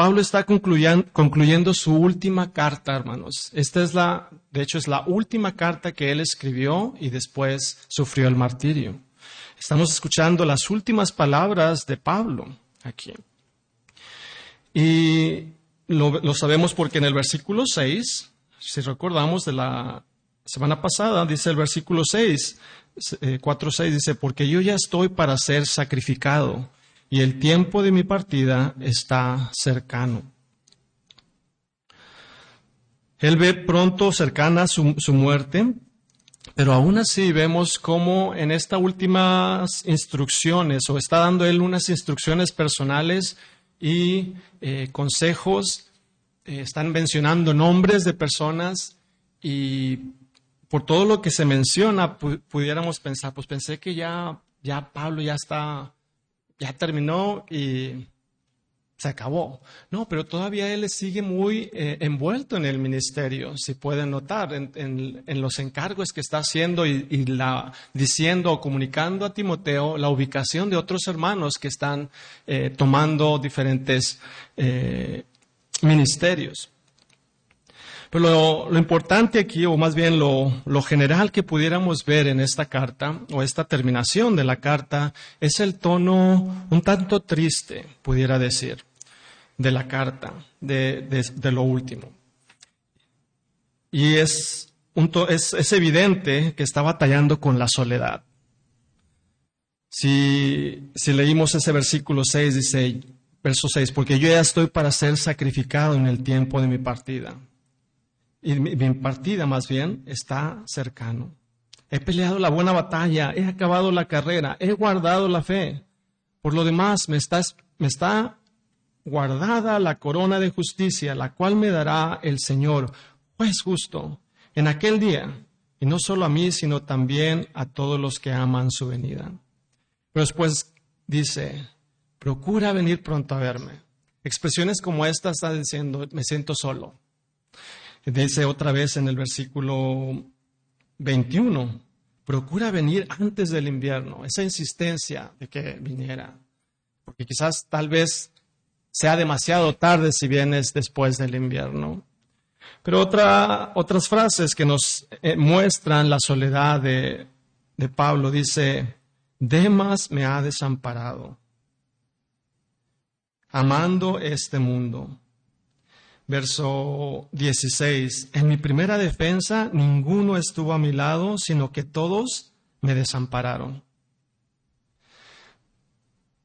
Pablo está concluyendo su última carta, hermanos. Esta es la, de hecho, es la última carta que él escribió y después sufrió el martirio. Estamos escuchando las últimas palabras de Pablo aquí. Y lo, sabemos porque en el versículo 6, si recordamos de la semana pasada, dice el versículo 6, 4.6, eh, dice, porque yo ya estoy para ser sacrificado y el tiempo de mi partida está cercano. Él ve pronto cercana su, muerte, pero aún así vemos cómo en estas últimas instrucciones, o está dando él unas instrucciones personales y eh, consejos, eh, están mencionando nombres de personas y por todo lo que se menciona pudiéramos pensar, pues pensé que ya, ya Pablo ya está ya terminó y se acabó. No, pero todavía él sigue muy eh, envuelto en el ministerio, si pueden notar, en, los encargos que está haciendo y, diciendo o comunicando a Timoteo la ubicación de otros hermanos que están eh, tomando diferentes eh, ministerios. Pero lo, importante aquí, o más bien lo, general que pudiéramos ver en esta carta, o esta terminación de la carta, es el tono un tanto triste, pudiera decir, de la carta, de, lo último. Y es, un es, es evidente que está batallando con la soledad. Si, si leímos ese versículo 6, dice, verso 6, porque yo ya estoy para ser sacrificado en el tiempo de mi partida y mi partida más bien está cercano. He peleado la buena batalla, he acabado la carrera, he guardado la fe. Por lo demás, me está, guardada la corona de justicia, la cual me dará el Señor, juez justo, en aquel día, y no solo a mí, sino también a todos los que aman su venida. Pero después dice, procura venir pronto a verme. Expresiones como esta está diciendo, me siento solo, Dice otra vez en el versículo 21, procura venir antes del invierno, esa insistencia de que viniera, porque quizás tal vez sea demasiado tarde si vienes después del invierno. Pero otra, otras frases que nos eh, muestran la soledad de, de Pablo. Dice, Demas me ha desamparado, amando este mundo verso 16, en mi primera defensa ninguno estuvo a mi lado, sino que todos me desampararon.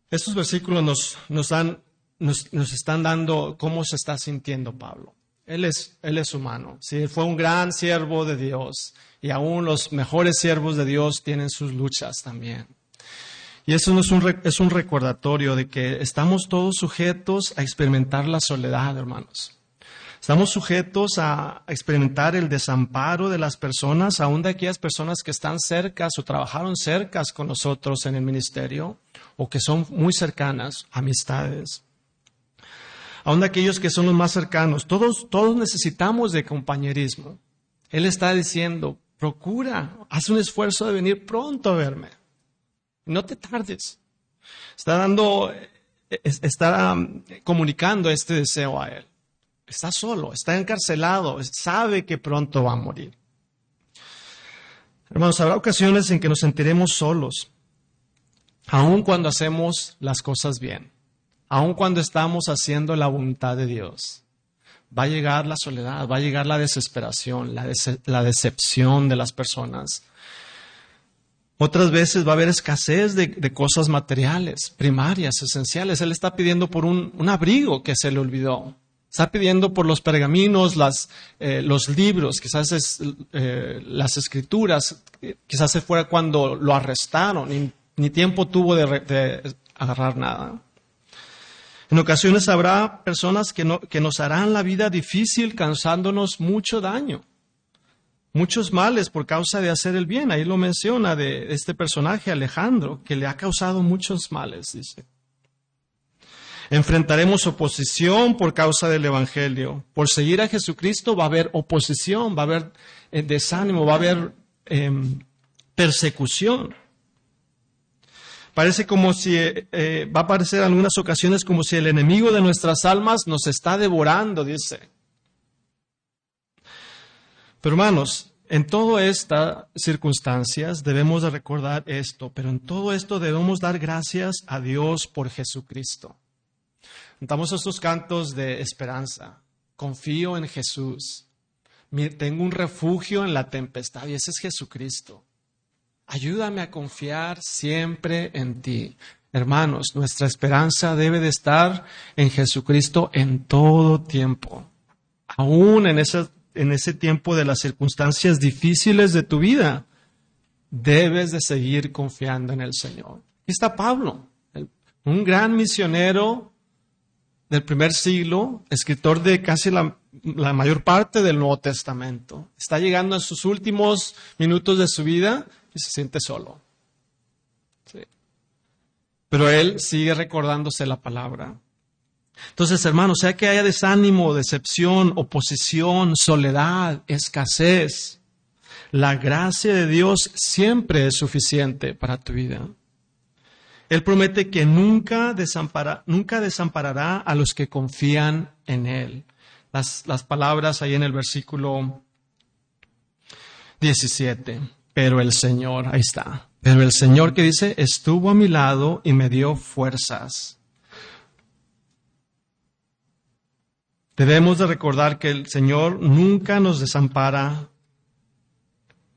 Estos versículos nos, nos, dan, nos, están dando cómo se está sintiendo Pablo. Él es, él es humano, ¿sí? fue un gran siervo de Dios y aún los mejores siervos de Dios tienen sus luchas también. Y eso es un, es un recordatorio de que estamos todos sujetos a experimentar la soledad, hermanos. Estamos sujetos a experimentar el desamparo de las personas, aún de aquellas personas que están cercas o trabajaron cercas con nosotros en el ministerio o que son muy cercanas, amistades. Aún de aquellos que son los más cercanos. Todos, todos necesitamos de compañerismo. Él está diciendo, procura, haz un esfuerzo de venir pronto a verme. No te tardes. Está dando, está um, comunicando este deseo a él. Está solo, está encarcelado, sabe que pronto va a morir. Hermanos, habrá ocasiones en que nos sentiremos solos, aun cuando hacemos las cosas bien, aun cuando estamos haciendo la voluntad de Dios. Va a llegar la soledad, va a llegar la desesperación, la, decepción de las personas. Otras veces va a haber escasez de, cosas materiales, primarias, esenciales. Él está pidiendo por un abrigo que se le olvidó. Está pidiendo por los pergaminos, eh, los libros, quizás es, eh, las escrituras, quizás se fuera cuando lo arrestaron, ni, ni tiempo tuvo de, agarrar nada. En ocasiones habrá personas que, que nos harán la vida difícil causándonos mucho daño, muchos males por causa de hacer el bien. Ahí lo menciona de este personaje Alejandro, que le ha causado muchos males, dice. Enfrentaremos oposición por causa del Evangelio. Por seguir a Jesucristo va a haber oposición, va a haber eh, desánimo, va a haber em, persecución. Parece como si, eh, eh, va a parecer en algunas ocasiones como si el enemigo de nuestras almas nos está devorando, dice. Pero hermanos, en todas estas circunstancias debemos de recordar esto, pero en todo esto debemos dar gracias a Dios por Jesucristo. Cantamos estos cantos de esperanza. Confío en Jesús. Tengo un refugio en la tempestad y ese es Jesucristo. Ayúdame a confiar siempre en ti. Hermanos, nuestra esperanza debe de estar en Jesucristo en todo tiempo, aún en ese, en ese tiempo de las circunstancias difíciles de tu vida. Debes de seguir confiando en el Señor. Aquí está Pablo, un gran misionero del primer siglo, escritor de casi la, mayor parte del Nuevo Testamento. Está llegando a sus últimos minutos de su vida y se siente solo. Pero él sigue recordándose la palabra. Entonces, hermanos, sea que haya desánimo, decepción, oposición, soledad, escasez, la gracia de Dios siempre es suficiente para tu vida. Él promete que nunca, desampara, nunca desamparará a los que confían en Él. Las, las palabras ahí en el versículo 17 pero el Señor, ahí está, pero el Señor que dice, estuvo a mi lado y me dio fuerzas. Debemos de recordar que el Señor nunca nos desampara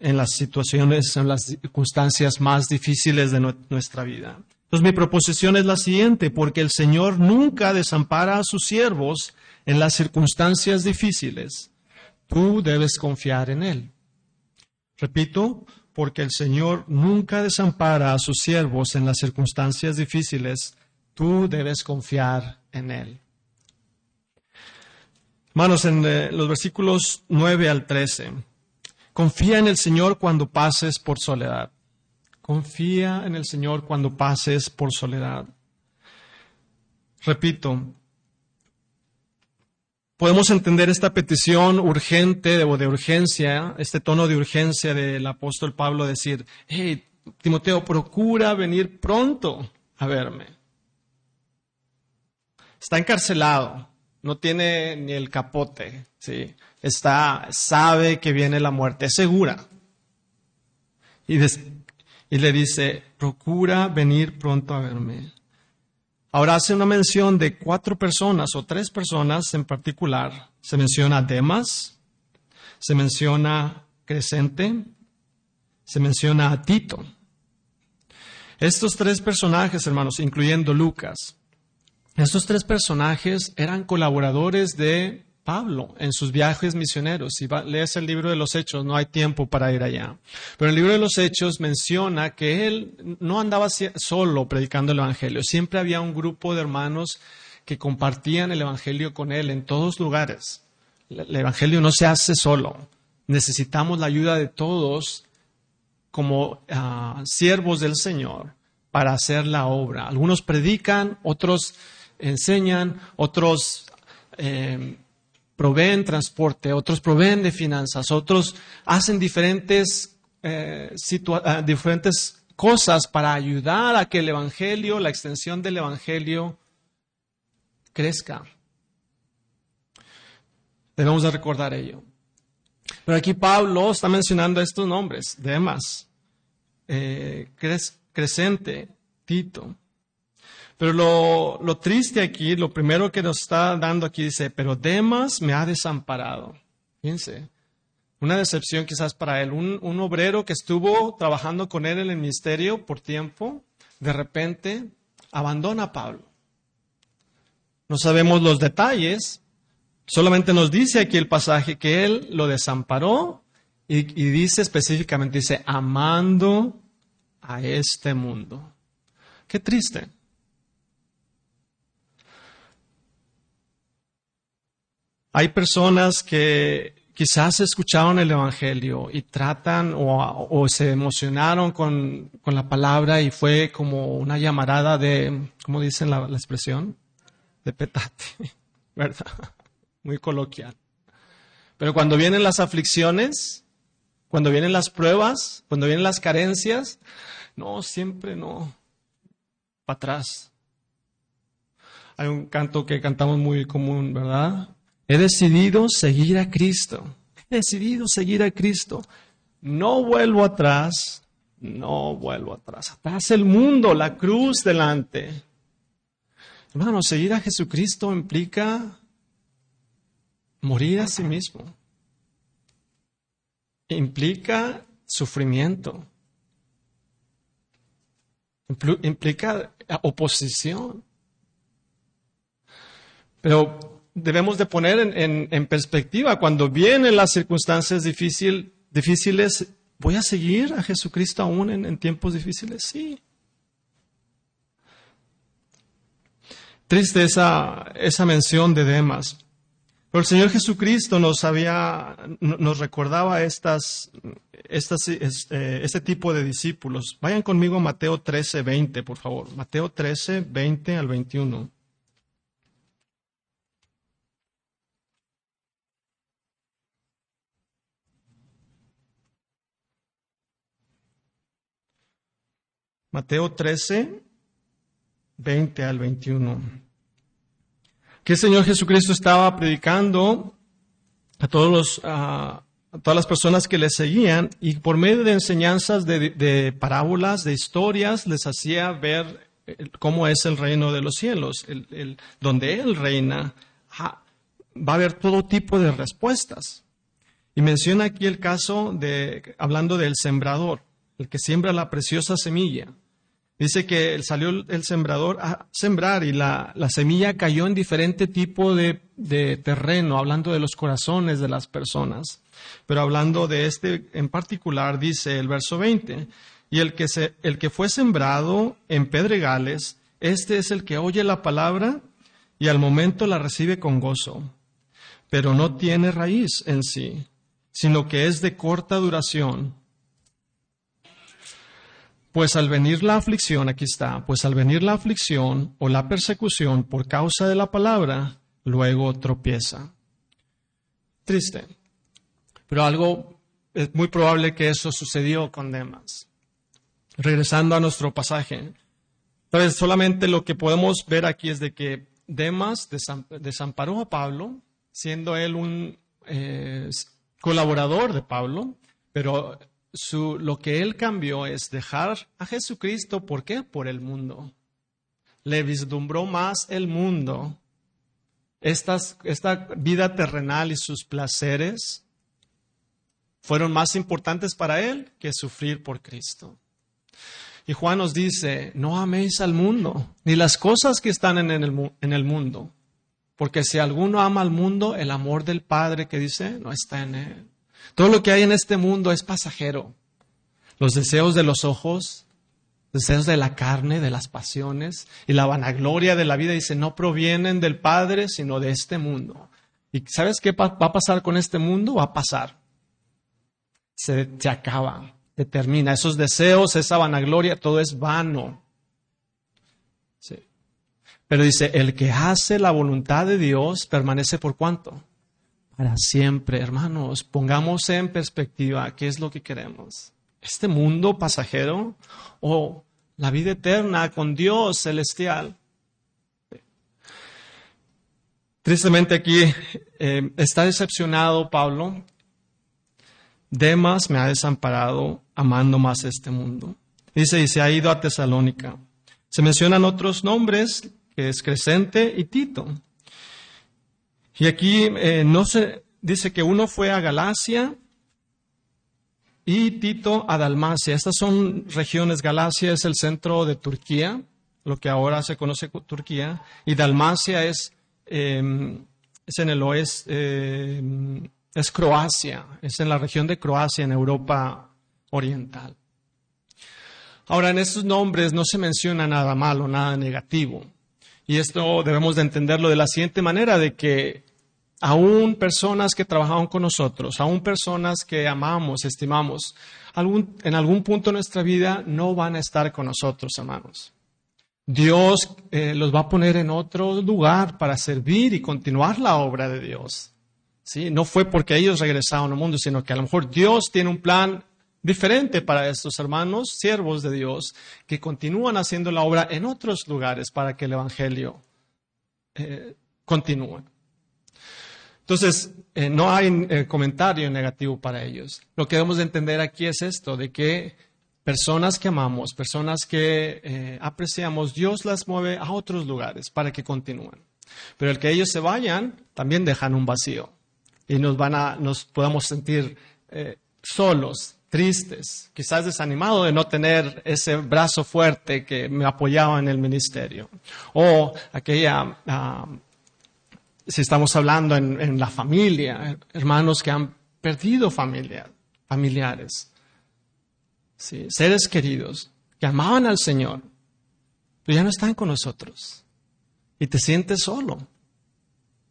en las situaciones, en las circunstancias más difíciles de nuestra vida. Entonces mi proposición es la siguiente, porque el Señor nunca desampara a sus siervos en las circunstancias difíciles. Tú debes confiar en Él. Repito, porque el Señor nunca desampara a sus siervos en las circunstancias difíciles, tú debes confiar en Él. Hermanos, en eh, los versículos 9 al 13, confía en el Señor cuando pases por soledad. Confía en el Señor cuando pases por soledad. Repito, podemos entender esta petición urgente o de urgencia, este tono de urgencia del apóstol Pablo decir, hey, Timoteo, procura venir pronto a verme. Está encarcelado, no tiene ni el capote, ¿sí? Está, sabe que viene la muerte, es segura. Y, y le dice, procura venir pronto a verme. Ahora hace una mención de cuatro personas o tres personas en particular. Se menciona Demas, se menciona Crescente, se menciona a Tito. Estos tres personajes, hermanos, incluyendo Lucas, estos tres personajes eran colaboradores de Pablo en sus viajes misioneros. Si lees el libro de los Hechos, no hay tiempo para ir allá. Pero el libro de los Hechos menciona que él no andaba solo predicando el Evangelio. Siempre había un grupo de hermanos que compartían el Evangelio con él en todos lugares. El Evangelio no se hace solo. Necesitamos la ayuda de todos como ah, siervos del Señor para hacer la obra. Algunos predican, otros enseñan, otros eh, proveen transporte, otros proveen de finanzas, otros hacen diferentes, eh, ah, diferentes cosas para ayudar a que el Evangelio, la extensión del Evangelio, crezca. Debemos de recordar ello. Pero aquí Pablo está mencionando estos nombres, Demas, eh, Crescente, Tito. Pero lo, triste aquí, lo primero que nos está dando aquí dice, pero Demas me ha desamparado. Fíjense, una decepción quizás para él. Un, obrero que estuvo trabajando con él en el ministerio por tiempo, de repente abandona a Pablo. No sabemos los detalles, solamente nos dice aquí el pasaje que él lo desamparó y, y dice específicamente, dice, amando a este mundo. Qué triste. Hay personas que quizás escucharon el Evangelio y tratan o, se emocionaron con, la palabra y fue como una llamarada de, ¿cómo dicen la, la expresión? De petate, ¿verdad? Muy coloquial. Pero cuando vienen las aflicciones, cuando vienen las pruebas, cuando vienen las carencias, no, siempre no. para atrás. Hay un canto que cantamos muy común, ¿verdad? He decidido seguir a Cristo. He decidido seguir a Cristo. No vuelvo atrás, no vuelvo atrás. Atrás el mundo, la cruz delante. Hermano, seguir a Jesucristo implica morir a sí mismo. Implica sufrimiento. Implica oposición. Pero debemos de poner en, perspectiva, cuando vienen las circunstancias difíciles, ¿voy a seguir a Jesucristo aún en, tiempos difíciles? Sí. Triste esa, esa mención de Demas. Pero el Señor Jesucristo nos había, nos recordaba estas, este, este tipo de discípulos. Vayan conmigo a Mateo 13, 20, por favor. Mateo 13, 20 al 21. Mateo 13, 20 al 21. Que el Señor Jesucristo estaba predicando a, todos los, todas las personas que le seguían y por medio de enseñanzas de, parábolas, de historias, les hacía ver cómo es el reino de los cielos, el, donde Él reina. Va a haber todo tipo de respuestas. Y menciona aquí el caso de, hablando del sembrador el que siembra la preciosa semilla. Dice que salió el sembrador a sembrar y la, semilla cayó en diferente tipo de, terreno, hablando de los corazones de las personas. Pero hablando de este en particular, dice el verso 20, y el que, se, el que fue sembrado en pedregales, este es el que oye la palabra y al momento la recibe con gozo, pero no tiene raíz en sí, sino que es de corta duración pues al venir la aflicción, aquí está, pues al venir la aflicción o la persecución por causa de la palabra, luego tropieza. Triste. Pero algo es muy probable que eso sucedió con Demas. Regresando a nuestro pasaje. Entonces, solamente lo que podemos ver aquí es de que Demas desamparó a Pablo, siendo él un eh, colaborador de Pablo, pero lo que él cambió es dejar a Jesucristo, ¿por qué? Por el mundo. Le vislumbró más el mundo. esta vida terrenal y sus placeres fueron más importantes para él que sufrir por Cristo. Y Juan nos dice, no améis al mundo, ni las cosas que están en el, en el mundo, porque si alguno ama al mundo, el amor del Padre que dice, no está en él. Todo lo que hay en este mundo es pasajero. Los deseos de los ojos, deseos de la carne, de las pasiones y la vanagloria de la vida, dice, no provienen del Padre, sino de este mundo. ¿Y sabes qué va a pasar con este mundo? Va a pasar. Se, se acaba, se termina. Esos deseos, esa vanagloria, todo es vano. Sí. Pero dice, el que hace la voluntad de Dios permanece por cuánto? Para siempre. Hermanos, pongamos en perspectiva qué es lo que queremos. ¿Este mundo pasajero o la vida eterna con Dios celestial? Tristemente aquí eh, está decepcionado Pablo. Demas me ha desamparado amando más este mundo. Dice, y se ha ido a Tesalónica. Se mencionan otros nombres, que es Crescente y Tito. Y aquí eh, no se dice que uno fue a Galacia y Tito a Dalmacia. Estas son regiones. Galacia es el centro de Turquía, lo que ahora se conoce como Turquía, y Dalmacia es, em, es en el oeste, em, es Croacia, es en la región de Croacia, en Europa Oriental. Ahora, en estos nombres no se menciona nada malo, nada negativo. Y esto debemos de entenderlo de la siguiente manera, de que aún personas que trabajaban con nosotros, aún personas que amamos, estimamos, en algún punto de nuestra vida no van a estar con nosotros, hermanos. Dios eh, los va a poner en otro lugar para servir y continuar la obra de Dios. No fue porque ellos regresaron al mundo, sino que a lo mejor Dios tiene un plan diferente para estos hermanos, siervos de Dios, que continúan haciendo la obra en otros lugares para que el Evangelio eh, continúe. Entonces, eh, no hay eh, comentario negativo para ellos. Lo que debemos de entender aquí es esto, de que personas que amamos, personas que apreciamos, Dios las mueve a otros lugares para que continúen. Pero el que ellos se vayan, también dejan un vacío y nos van a, nos podamos sentir solos, tristes, quizás desanimados de no tener ese brazo fuerte que me apoyaba en el ministerio. O aquella, ah, si estamos hablando en, la familia, hermanos que han perdido familia, familiares, seres queridos que amaban al Señor, pero ya no están con nosotros y te sientes solo.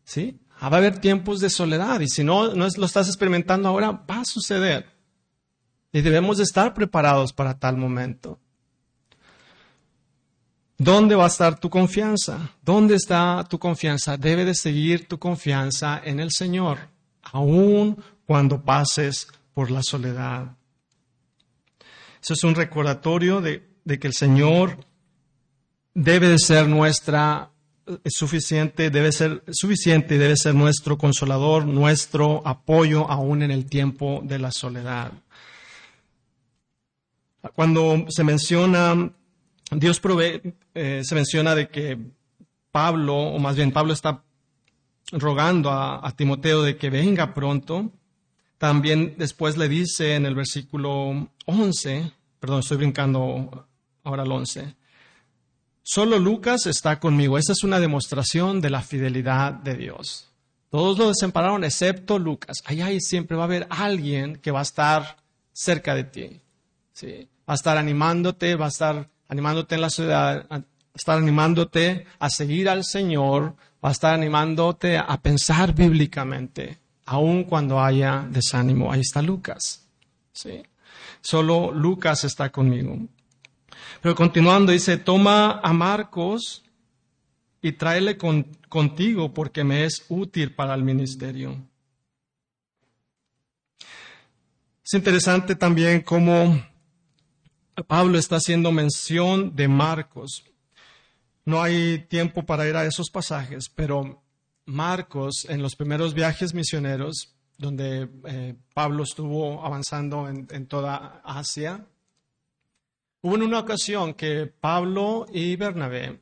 ¿Sí? Va a haber tiempos de soledad y si no, no lo estás experimentando ahora, va a suceder. Y debemos de estar preparados para tal momento. ¿Dónde va a estar tu confianza? ¿Dónde está tu confianza? Debe de seguir tu confianza en el Señor, aun cuando pases por la soledad. Eso es un recordatorio de, que el Señor debe de ser nuestra suficiente, debe ser suficiente, debe ser nuestro consolador, nuestro apoyo aún en el tiempo de la soledad. Cuando se menciona, Dios provee, eh, se menciona de que Pablo, o más bien Pablo está rogando a, Timoteo de que venga pronto. También después le dice en el versículo 11, perdón, estoy brincando ahora al 11, solo Lucas está conmigo. Esa es una demostración de la fidelidad de Dios. Todos lo desampararon excepto Lucas. Allá siempre va a haber alguien que va a estar cerca de ti. ¿sí? Va a estar animándote, va a estar animándote en la ciudad, a estar animándote a seguir al Señor, va a estar animándote a pensar bíblicamente, aun cuando haya desánimo. Ahí está Lucas. ¿sí? Solo Lucas está conmigo. Pero continuando, dice, toma a Marcos y tráele contigo porque me es útil para el ministerio. Es interesante también cómo Pablo está haciendo mención de Marcos. No hay tiempo para ir a esos pasajes, pero Marcos en los primeros viajes misioneros, donde eh, Pablo estuvo avanzando en, toda Asia, hubo una ocasión que Pablo y Bernabé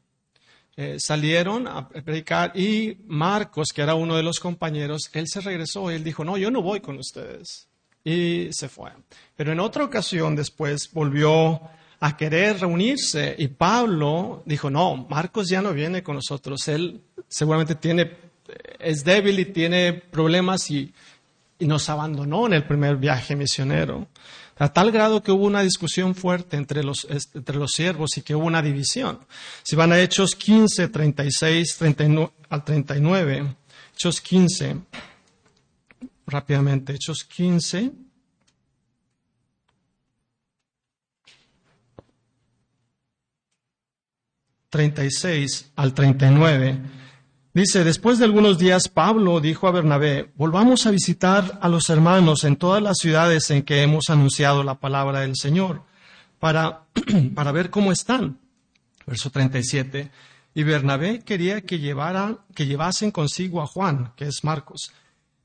eh, salieron a predicar y Marcos, que era uno de los compañeros, él se regresó y él dijo, no, yo no voy con ustedes y se fue. Pero en otra ocasión después volvió a querer reunirse y Pablo dijo, no, Marcos ya no viene con nosotros, él seguramente tiene, es débil y tiene problemas y, nos abandonó en el primer viaje misionero. A tal grado que hubo una discusión fuerte entre los, entre los siervos y que hubo una división. Si van a Hechos 15, 36 39, al 39, Hechos 15, rápidamente, Hechos 15. ...36 al 39... Dice, después de algunos días, Pablo dijo a Bernabé, volvamos a visitar a los hermanos en todas las ciudades en que hemos anunciado la palabra del Señor, para, para ver cómo están. Verso 37. Y Bernabé quería que, llevara, que llevasen consigo a Juan, que es Marcos,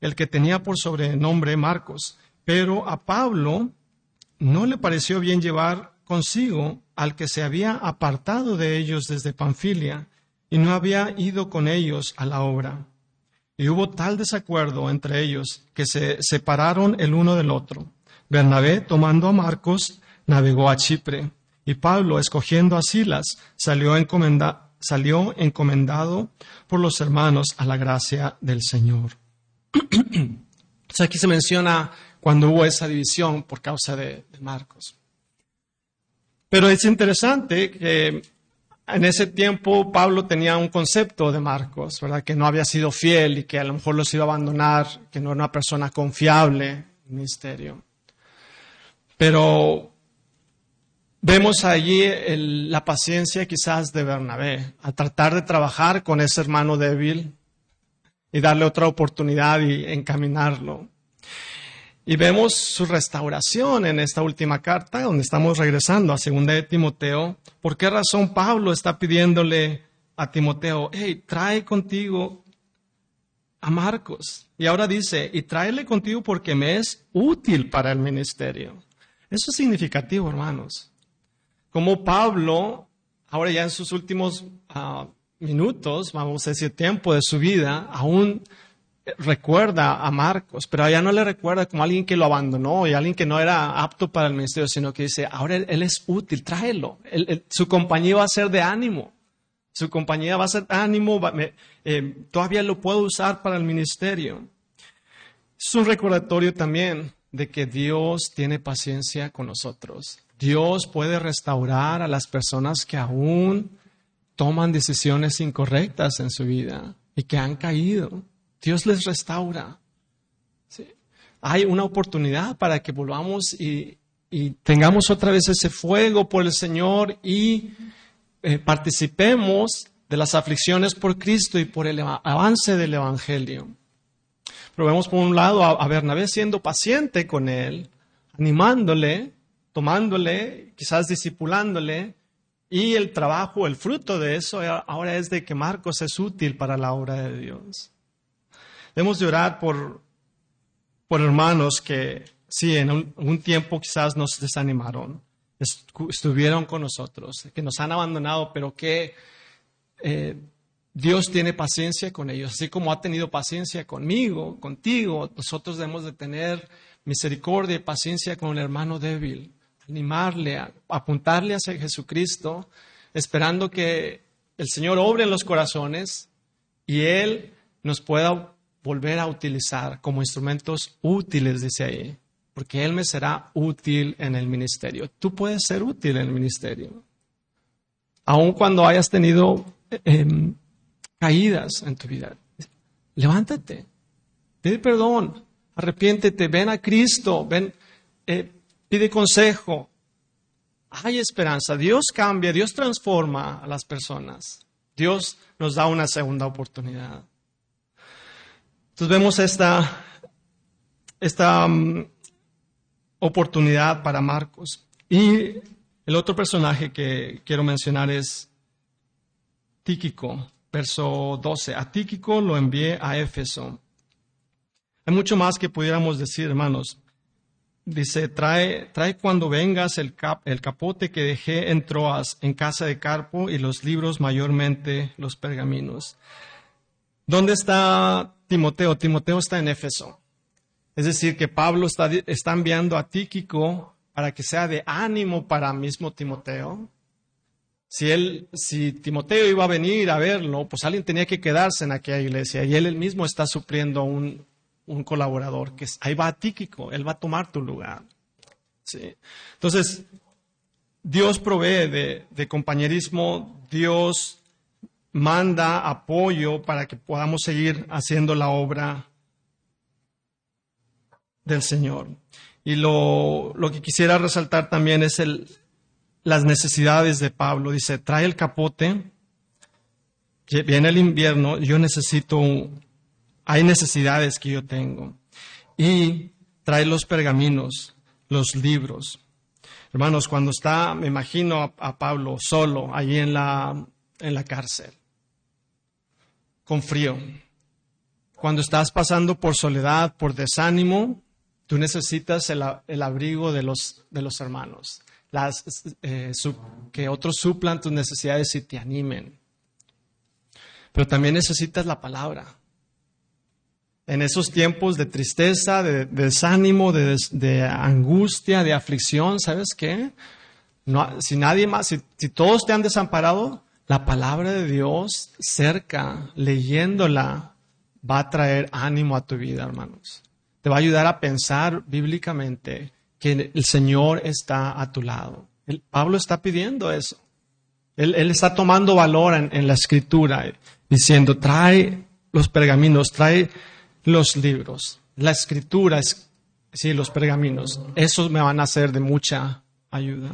el que tenía por sobrenombre Marcos. Pero a Pablo no le pareció bien llevar consigo al que se había apartado de ellos desde Panfilia y no había ido con ellos a la obra. Y hubo tal desacuerdo entre ellos que se separaron el uno del otro. Bernabé, tomando a Marcos, navegó a Chipre, y Pablo, escogiendo a Silas, salió, salió encomendado por los hermanos a la gracia del Señor. aquí se menciona cuando hubo esa división por causa de, Marcos. Pero es interesante que en ese tiempo Pablo tenía un concepto de Marcos, ¿verdad? Que no había sido fiel y que a lo mejor los iba a abandonar, que no era una persona confiable en el. Pero vemos allí la paciencia quizás de Bernabé, a tratar de trabajar con ese hermano débil y darle otra oportunidad y encaminarlo. Y vemos su restauración en esta última carta, donde estamos regresando a segunda de Timoteo. ¿Por qué razón Pablo está pidiéndole a Timoteo, hey, trae contigo a Marcos? Y ahora dice, y tráele contigo porque me es útil para el ministerio. Eso es significativo, hermanos. Como Pablo, ahora ya en sus últimos ah, minutos, vamos a decir, tiempo de su vida, aún recuerda a Marcos, pero ya no le recuerda como alguien que lo abandonó y alguien que no era apto para el ministerio, sino que dice, ahora él, es útil, tráelo. su compañía va a ser de ánimo. Su compañía va a ser ánimo, eh, todavía lo puedo usar para el ministerio. Es un recordatorio también de que Dios tiene paciencia con nosotros. Dios puede restaurar a las personas que aún toman decisiones incorrectas en su vida y que han caído. Dios les restaura. Hay una oportunidad para que volvamos y, tengamos otra vez ese fuego por el Señor y eh, participemos de las aflicciones por Cristo y por el avance del Evangelio. Pero vemos por un lado a, Bernabé siendo paciente con él, animándole, tomándole, quizás disipulándole, y el trabajo, el fruto de eso ahora es de que Marcos es útil para la obra de Dios. Debemos de orar por, por hermanos que, sí, en un, tiempo quizás nos desanimaron, estuvieron con nosotros, que nos han abandonado, pero que eh, Dios tiene paciencia con ellos, así como ha tenido paciencia conmigo, contigo, nosotros debemos de tener misericordia y paciencia con el hermano débil, animarle, apuntarle hacia Jesucristo, esperando que el Señor obre en los corazones y Él nos pueda volver a utilizar como instrumentos útiles, dice ahí, porque Él me será útil en el ministerio. Tú puedes ser útil en el ministerio, aun cuando hayas tenido em, caídas en tu vida. Levántate, pide perdón, arrepiéntete, ven a Cristo, ven, eh, pide consejo. Hay esperanza, Dios cambia, Dios transforma a las personas. Dios nos da una segunda oportunidad. Entonces vemos esta, esta mm, oportunidad para Marcos. Y el otro personaje que quiero mencionar es Tíquico, verso 12. A Tíquico lo envié a Éfeso. Hay mucho más que pudiéramos decir, hermanos. Dice, trae, trae cuando vengas el, el capote que dejé en Troas, en casa de Carpo, y los libros mayormente los pergaminos. ¿Dónde está Timoteo? Timoteo está en Éfeso. Es decir, que Pablo está, está enviando a Tíquico para que sea de ánimo para mismo Timoteo. Si, él, si Timoteo iba a venir a verlo, pues alguien tenía que quedarse en aquella iglesia y él mismo está supliendo un, un colaborador, que ahí va a Tíquico, él va a tomar tu lugar. ¿sí? Entonces, Dios provee de, compañerismo, Dios manda apoyo para que podamos seguir haciendo la obra del Señor. Y lo, que quisiera resaltar también es el, las necesidades de Pablo. Dice, trae el capote, viene el invierno, yo necesito, hay necesidades que yo tengo. Y trae los pergaminos, los libros. Hermanos, cuando está, me imagino a, Pablo solo allí en la, en la cárcel con frío. Cuando estás pasando por soledad, por desánimo, tú necesitas el, abrigo de los, de los hermanos, las, eh, que otros suplan tus necesidades y te animen. Pero también necesitas la palabra. En esos tiempos de tristeza, de, desánimo, de, angustia, de aflicción, ¿sabes qué? Si nadie más, si todos te han desamparado, la palabra de Dios cerca, leyéndola, va a traer ánimo a tu vida, hermanos. Te va a ayudar a pensar bíblicamente que el Señor está a tu lado. Pablo está pidiendo eso. Él, está tomando valor en, la escritura, diciendo, trae los pergaminos, trae los libros. La escritura, es, sí, los pergaminos, esos me van a ser de mucha ayuda.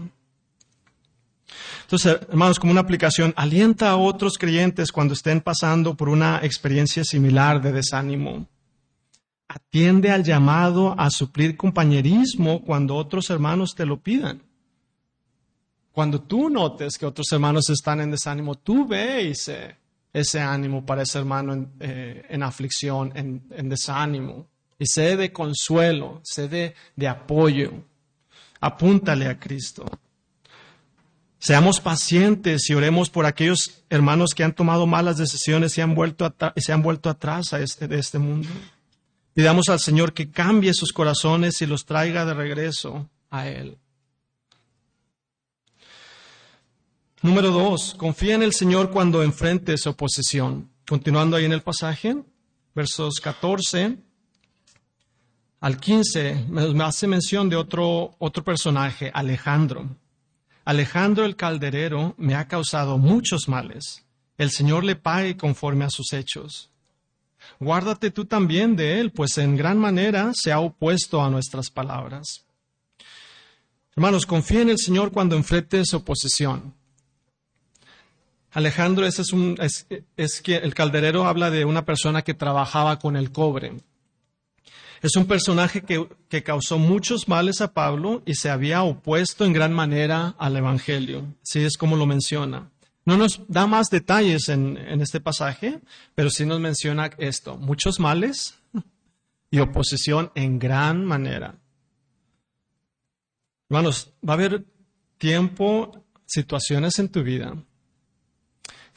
Entonces, hermanos, como una aplicación, alienta a otros creyentes cuando estén pasando por una experiencia similar de desánimo. atiende al llamado a suplir compañerismo cuando otros hermanos te lo pidan. Cuando tú notes que otros hermanos están en desánimo, tú ve ese, ánimo para ese hermano en, eh, aflicción, en, desánimo. Y sé de consuelo, sé de, de apoyo. Apúntale a Cristo. Seamos pacientes y oremos por aquellos hermanos que han tomado malas decisiones y han vuelto se han vuelto atrás a este, de este mundo. Pidamos al Señor que cambie sus corazones y los traiga de regreso a Él. Número dos, confía en el Señor cuando enfrentes oposición. Continuando ahí en el pasaje, versos 14 al 15, me hace mención de otro, otro personaje, Alejandro. Alejandro el calderero me ha causado muchos males. El Señor le pague conforme a sus hechos. Guárdate tú también de él, pues en gran manera se ha opuesto a nuestras palabras. Hermanos, confía en el Señor cuando enfrentes oposición. Alejandro, ese es, un, es que el calderero habla de una persona que trabajaba con el cobre. Es un personaje que, causó muchos males a Pablo y se había opuesto en gran manera al Evangelio. Así es como lo menciona. No nos da más detalles en, en este pasaje, pero sí nos menciona esto, muchos males y oposición en gran manera. Hermanos, va a haber tiempo, situaciones en tu vida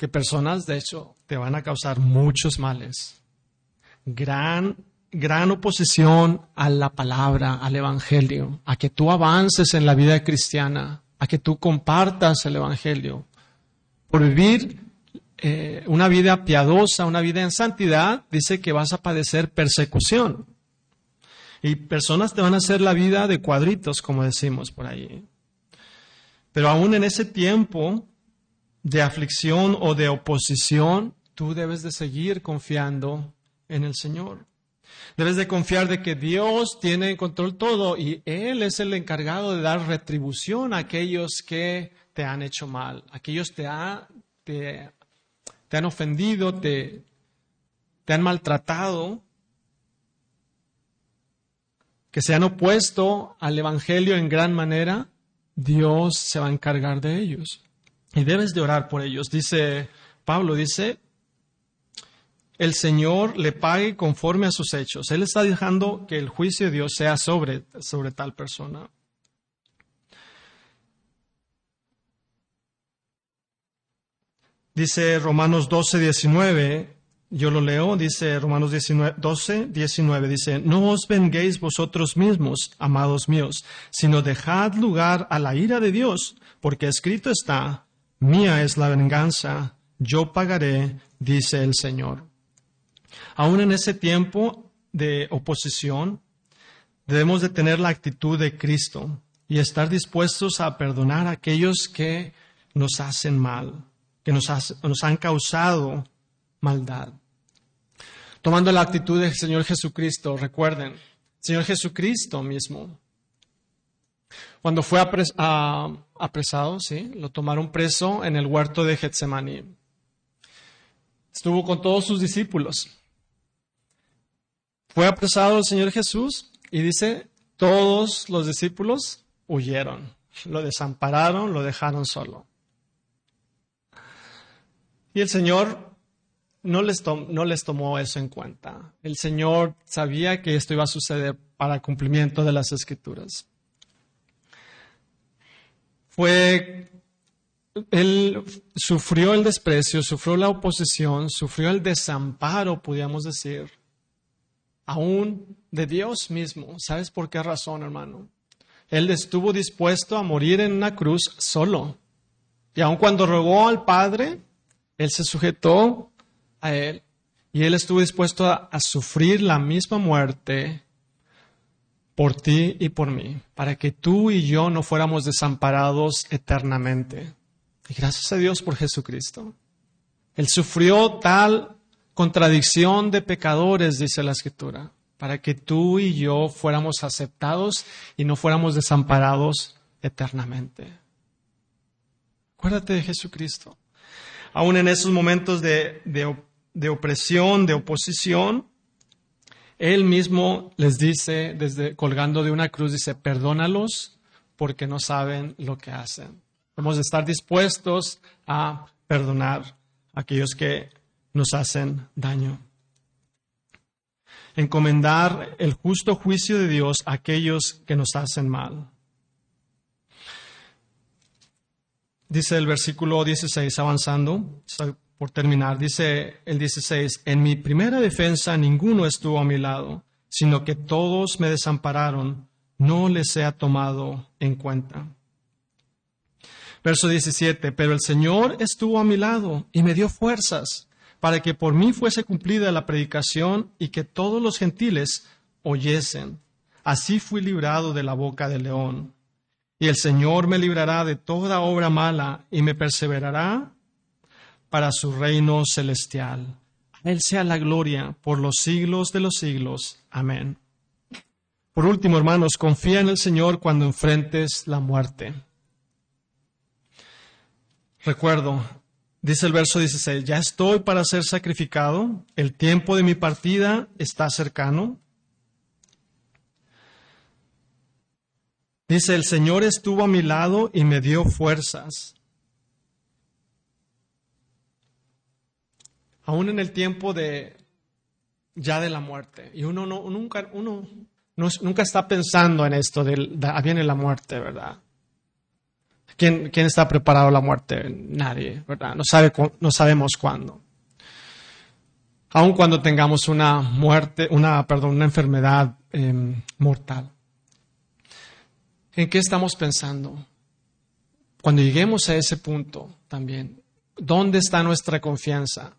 que personas, de hecho, te van a causar muchos males. Gran gran oposición a la palabra, al Evangelio, a que tú avances en la vida cristiana, a que tú compartas el Evangelio. Por vivir eh, una vida piadosa, una vida en santidad, dice que vas a padecer persecución. Y personas te van a hacer la vida de cuadritos, como decimos por ahí. Pero aún en ese tiempo de aflicción o de oposición, tú debes de seguir confiando en el Señor. Debes de confiar de que Dios tiene en control todo y Él es el encargado de dar retribución a aquellos que te han hecho mal, aquellos te, te, te han ofendido, te han maltratado, que se han opuesto al Evangelio en gran manera, Dios se va a encargar de ellos. Y debes de orar por ellos. Dice Pablo, dice, el Señor le pague conforme a sus hechos. Él está dejando que el juicio de Dios sea sobre, sobre tal persona. Dice Romanos 12, 19, yo lo leo, dice Romanos 19, 12, 19, dice, no os venguéis vosotros mismos, amados míos, sino dejad lugar a la ira de Dios, porque escrito está, mía es la venganza, yo pagaré, dice el Señor. Aún en ese tiempo de oposición, debemos de tener la actitud de Cristo y estar dispuestos a perdonar a aquellos que nos hacen mal, que nos, nos han causado maldad. Tomando la actitud del Señor Jesucristo, recuerden, Señor Jesucristo mismo, cuando fue apresado, ¿sí? lo tomaron preso en el huerto de Getsemaní. Estuvo con todos sus discípulos. Fue apresado el Señor Jesús y dice, todos los discípulos huyeron, lo desampararon, lo dejaron solo. Y el Señor no les, no les tomó eso en cuenta. El Señor sabía que esto iba a suceder para cumplimiento de las escrituras. Fue, él sufrió el desprecio, sufrió la oposición, sufrió el desamparo, podríamos decir, aún de Dios mismo. ¿Sabes por qué razón, hermano? Él estuvo dispuesto a morir en una cruz solo. Y aun cuando rogó al Padre, Él se sujetó a Él. Y Él estuvo dispuesto a, a sufrir la misma muerte por ti y por mí, para que tú y yo no fuéramos desamparados eternamente. Y gracias a Dios por Jesucristo. Él sufrió tal contradicción de pecadores, dice la escritura, para que tú y yo fuéramos aceptados y no fuéramos desamparados eternamente. Acuérdate de Jesucristo. Aún en esos momentos de, de opresión, de oposición, Él mismo les dice, desde colgando de una cruz, dice, perdónalos porque no saben lo que hacen. Debemos de estar dispuestos a perdonar a aquellos que nos hacen daño. Encomendar el justo juicio de Dios a aquellos que nos hacen mal. Dice el versículo 16, avanzando, por terminar, dice el 16, en mi primera defensa ninguno estuvo a mi lado, sino que todos me desampararon, no les he tomado en cuenta. Verso 17, pero el Señor estuvo a mi lado y me dio fuerzas para que por mí fuese cumplida la predicación y que todos los gentiles oyesen. Así fui librado de la boca del león. Y el Señor me librará de toda obra mala y me perseverará para su reino celestial. A Él sea la gloria por los siglos de los siglos. Amén. Por último, hermanos, confía en el Señor cuando enfrentes la muerte. Recuerdo, dice el verso 16, ya estoy para ser sacrificado, el tiempo de mi partida está cercano. Dice, el Señor estuvo a mi lado y me dio fuerzas. Aún en el tiempo de ya de la muerte. Y uno, no, nunca, uno nunca está pensando en esto de, ah, viene la muerte, ¿verdad? ¿Quién, ¿Quién, está preparado a la muerte? Nadie, ¿verdad? No, sabe, no sabemos cuándo. Aun cuando tengamos una muerte, una, perdón, una enfermedad em, mortal. ¿En qué estamos pensando? Cuando lleguemos a ese punto también, ¿dónde está nuestra confianza?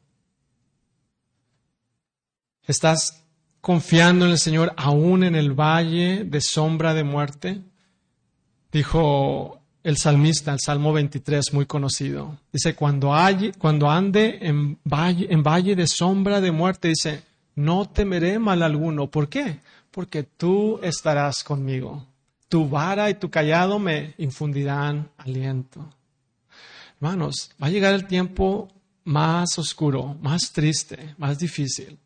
¿Estás confiando en el Señor aún en el valle de sombra de muerte? Dijo el salmista, el Salmo 23, muy conocido. Dice, cuando, ande en valle, en valle de sombra de muerte, dice, no temeré mal alguno. ¿Por qué? Porque tú estarás conmigo. Tu vara y tu callado me infundirán aliento. Hermanos, va a llegar el tiempo más oscuro, más triste, más difícil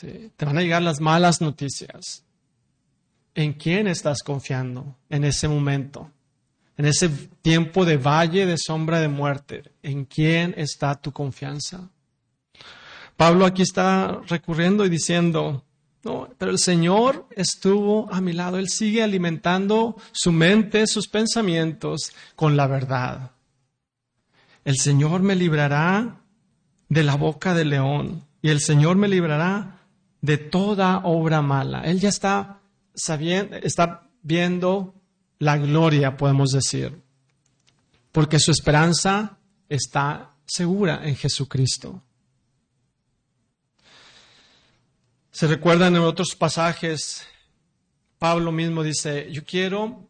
te van a llegar las malas noticias. ¿En quién estás confiando en ese momento? En ese tiempo de valle de sombra de muerte, ¿en quién está tu confianza? Pablo aquí está recurriendo y diciendo, no, pero el Señor estuvo a mi lado, Él sigue alimentando su mente, sus pensamientos con la verdad. El Señor me librará de la boca del león y el Señor me librará de toda obra mala. Él ya está sabiendo, está viendo la gloria, podemos decir, porque su esperanza está segura en Jesucristo. Se recuerdan en otros pasajes, Pablo mismo dice, yo quiero,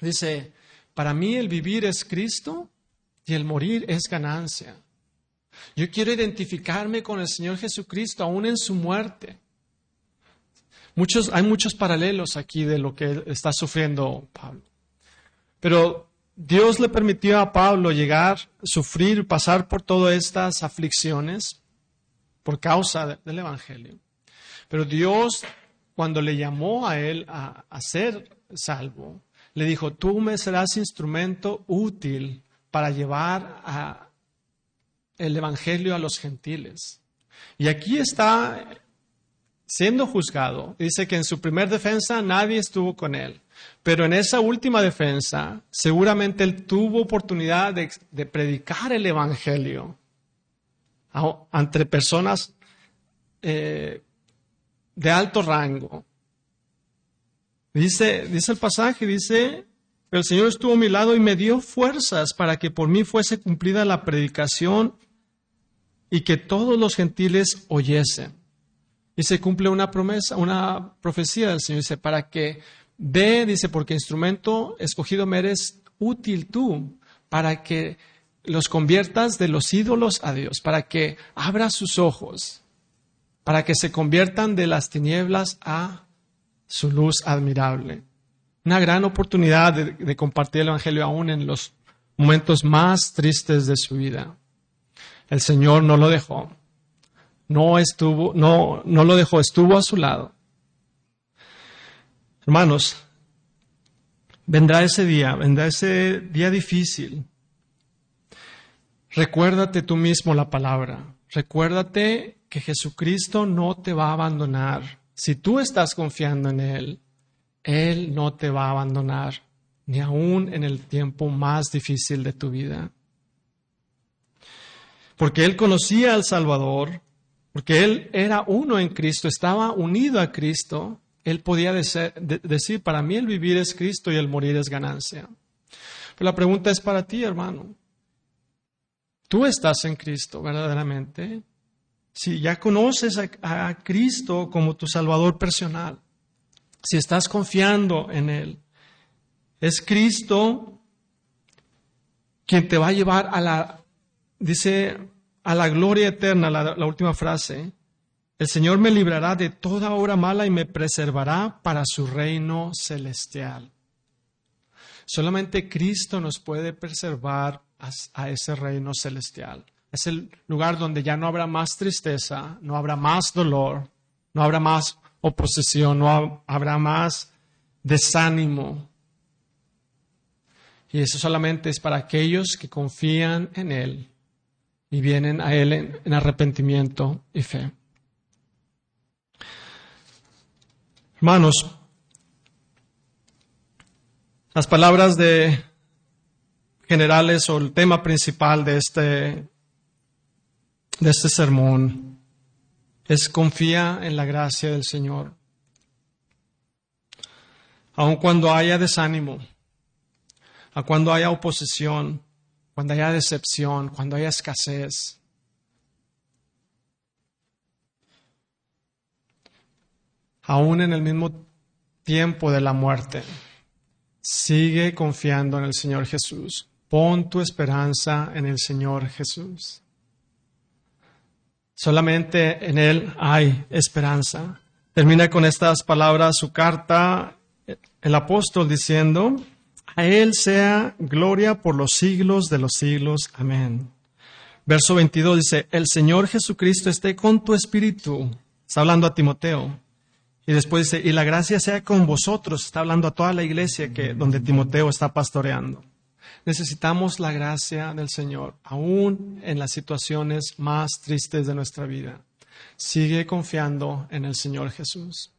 dice, para mí el vivir es Cristo y el morir es ganancia. Yo quiero identificarme con el Señor Jesucristo aún en su muerte hay muchos paralelos aquí de lo que está sufriendo Pablo. Pero Dios le permitió a Pablo llegar, sufrir, pasar por todas estas aflicciones por causa del Evangelio. Pero Dios, cuando le llamó a él a, ser salvo, le dijo, tú me serás instrumento útil para llevar el Evangelio a los gentiles. Y aquí está siendo juzgado, dice que en su primer defensa nadie estuvo con él, pero en esa última defensa seguramente él tuvo oportunidad de, predicar el Evangelio ante personas eh, de alto rango. Dice, dice el pasaje, dice, el Señor estuvo a mi lado y me dio fuerzas para que por mí fuese cumplida la predicación y que todos los gentiles oyesen. Y se cumple una promesa, una profecía del Señor. Dice, para que ve, dice, porque instrumento escogido me eres útil tú, para que los conviertas de los ídolos a Dios, para que abra sus ojos, para que se conviertan de las tinieblas a su luz admirable. Una gran oportunidad de compartir el Evangelio aún en los momentos más tristes de su vida. El Señor no lo dejó no estuvo, no, no lo dejó, estuvo a su lado. Hermanos, vendrá ese día, vendrá ese día difícil. Recuérdate tú mismo la palabra. Recuérdate que Jesucristo no te va a abandonar. Si tú estás confiando en Él, Él no te va a abandonar, ni aún en el tiempo más difícil de tu vida. Porque Él conocía al Salvador, porque Él era uno en Cristo, estaba unido a Cristo, Él podía decir, para mí el vivir es Cristo y el morir es ganancia. Pero la pregunta es para ti, hermano. ¿Tú estás en Cristo verdaderamente? Si ya conoces a, a Cristo como tu Salvador personal, si estás confiando en Él, es Cristo quien te va a llevar a la, dice, a la gloria eterna, la, última frase. El Señor me librará de toda obra mala y me preservará para su reino celestial. Solamente Cristo nos puede preservar a ese reino celestial. Es el lugar donde ya no habrá más tristeza, no habrá más dolor, no habrá más oposición, no habrá más desánimo. Y eso solamente es para aquellos que confían en Él y vienen a Él en, en arrepentimiento y fe. Hermanos, las palabras de generales o el tema principal de este, de este sermón es confía en la gracia del Señor. Aun cuando haya desánimo, a cuando haya oposición, cuando haya decepción, cuando haya escasez. Aún en el mismo tiempo de la muerte, sigue confiando en el Señor Jesús. Pon tu esperanza en el Señor Jesús. Solamente en Él hay esperanza. Termina con estas palabras su carta el apóstol diciendo, a Él sea gloria por los siglos de los siglos. Amén. Verso 22 dice, el Señor Jesucristo esté con tu espíritu. Está hablando a Timoteo. Y después dice, y la gracia sea con vosotros. Está hablando a toda la iglesia que, donde Timoteo está pastoreando. Necesitamos la gracia del Señor, aún en las situaciones más tristes de nuestra vida. Sigue confiando en el Señor Jesús.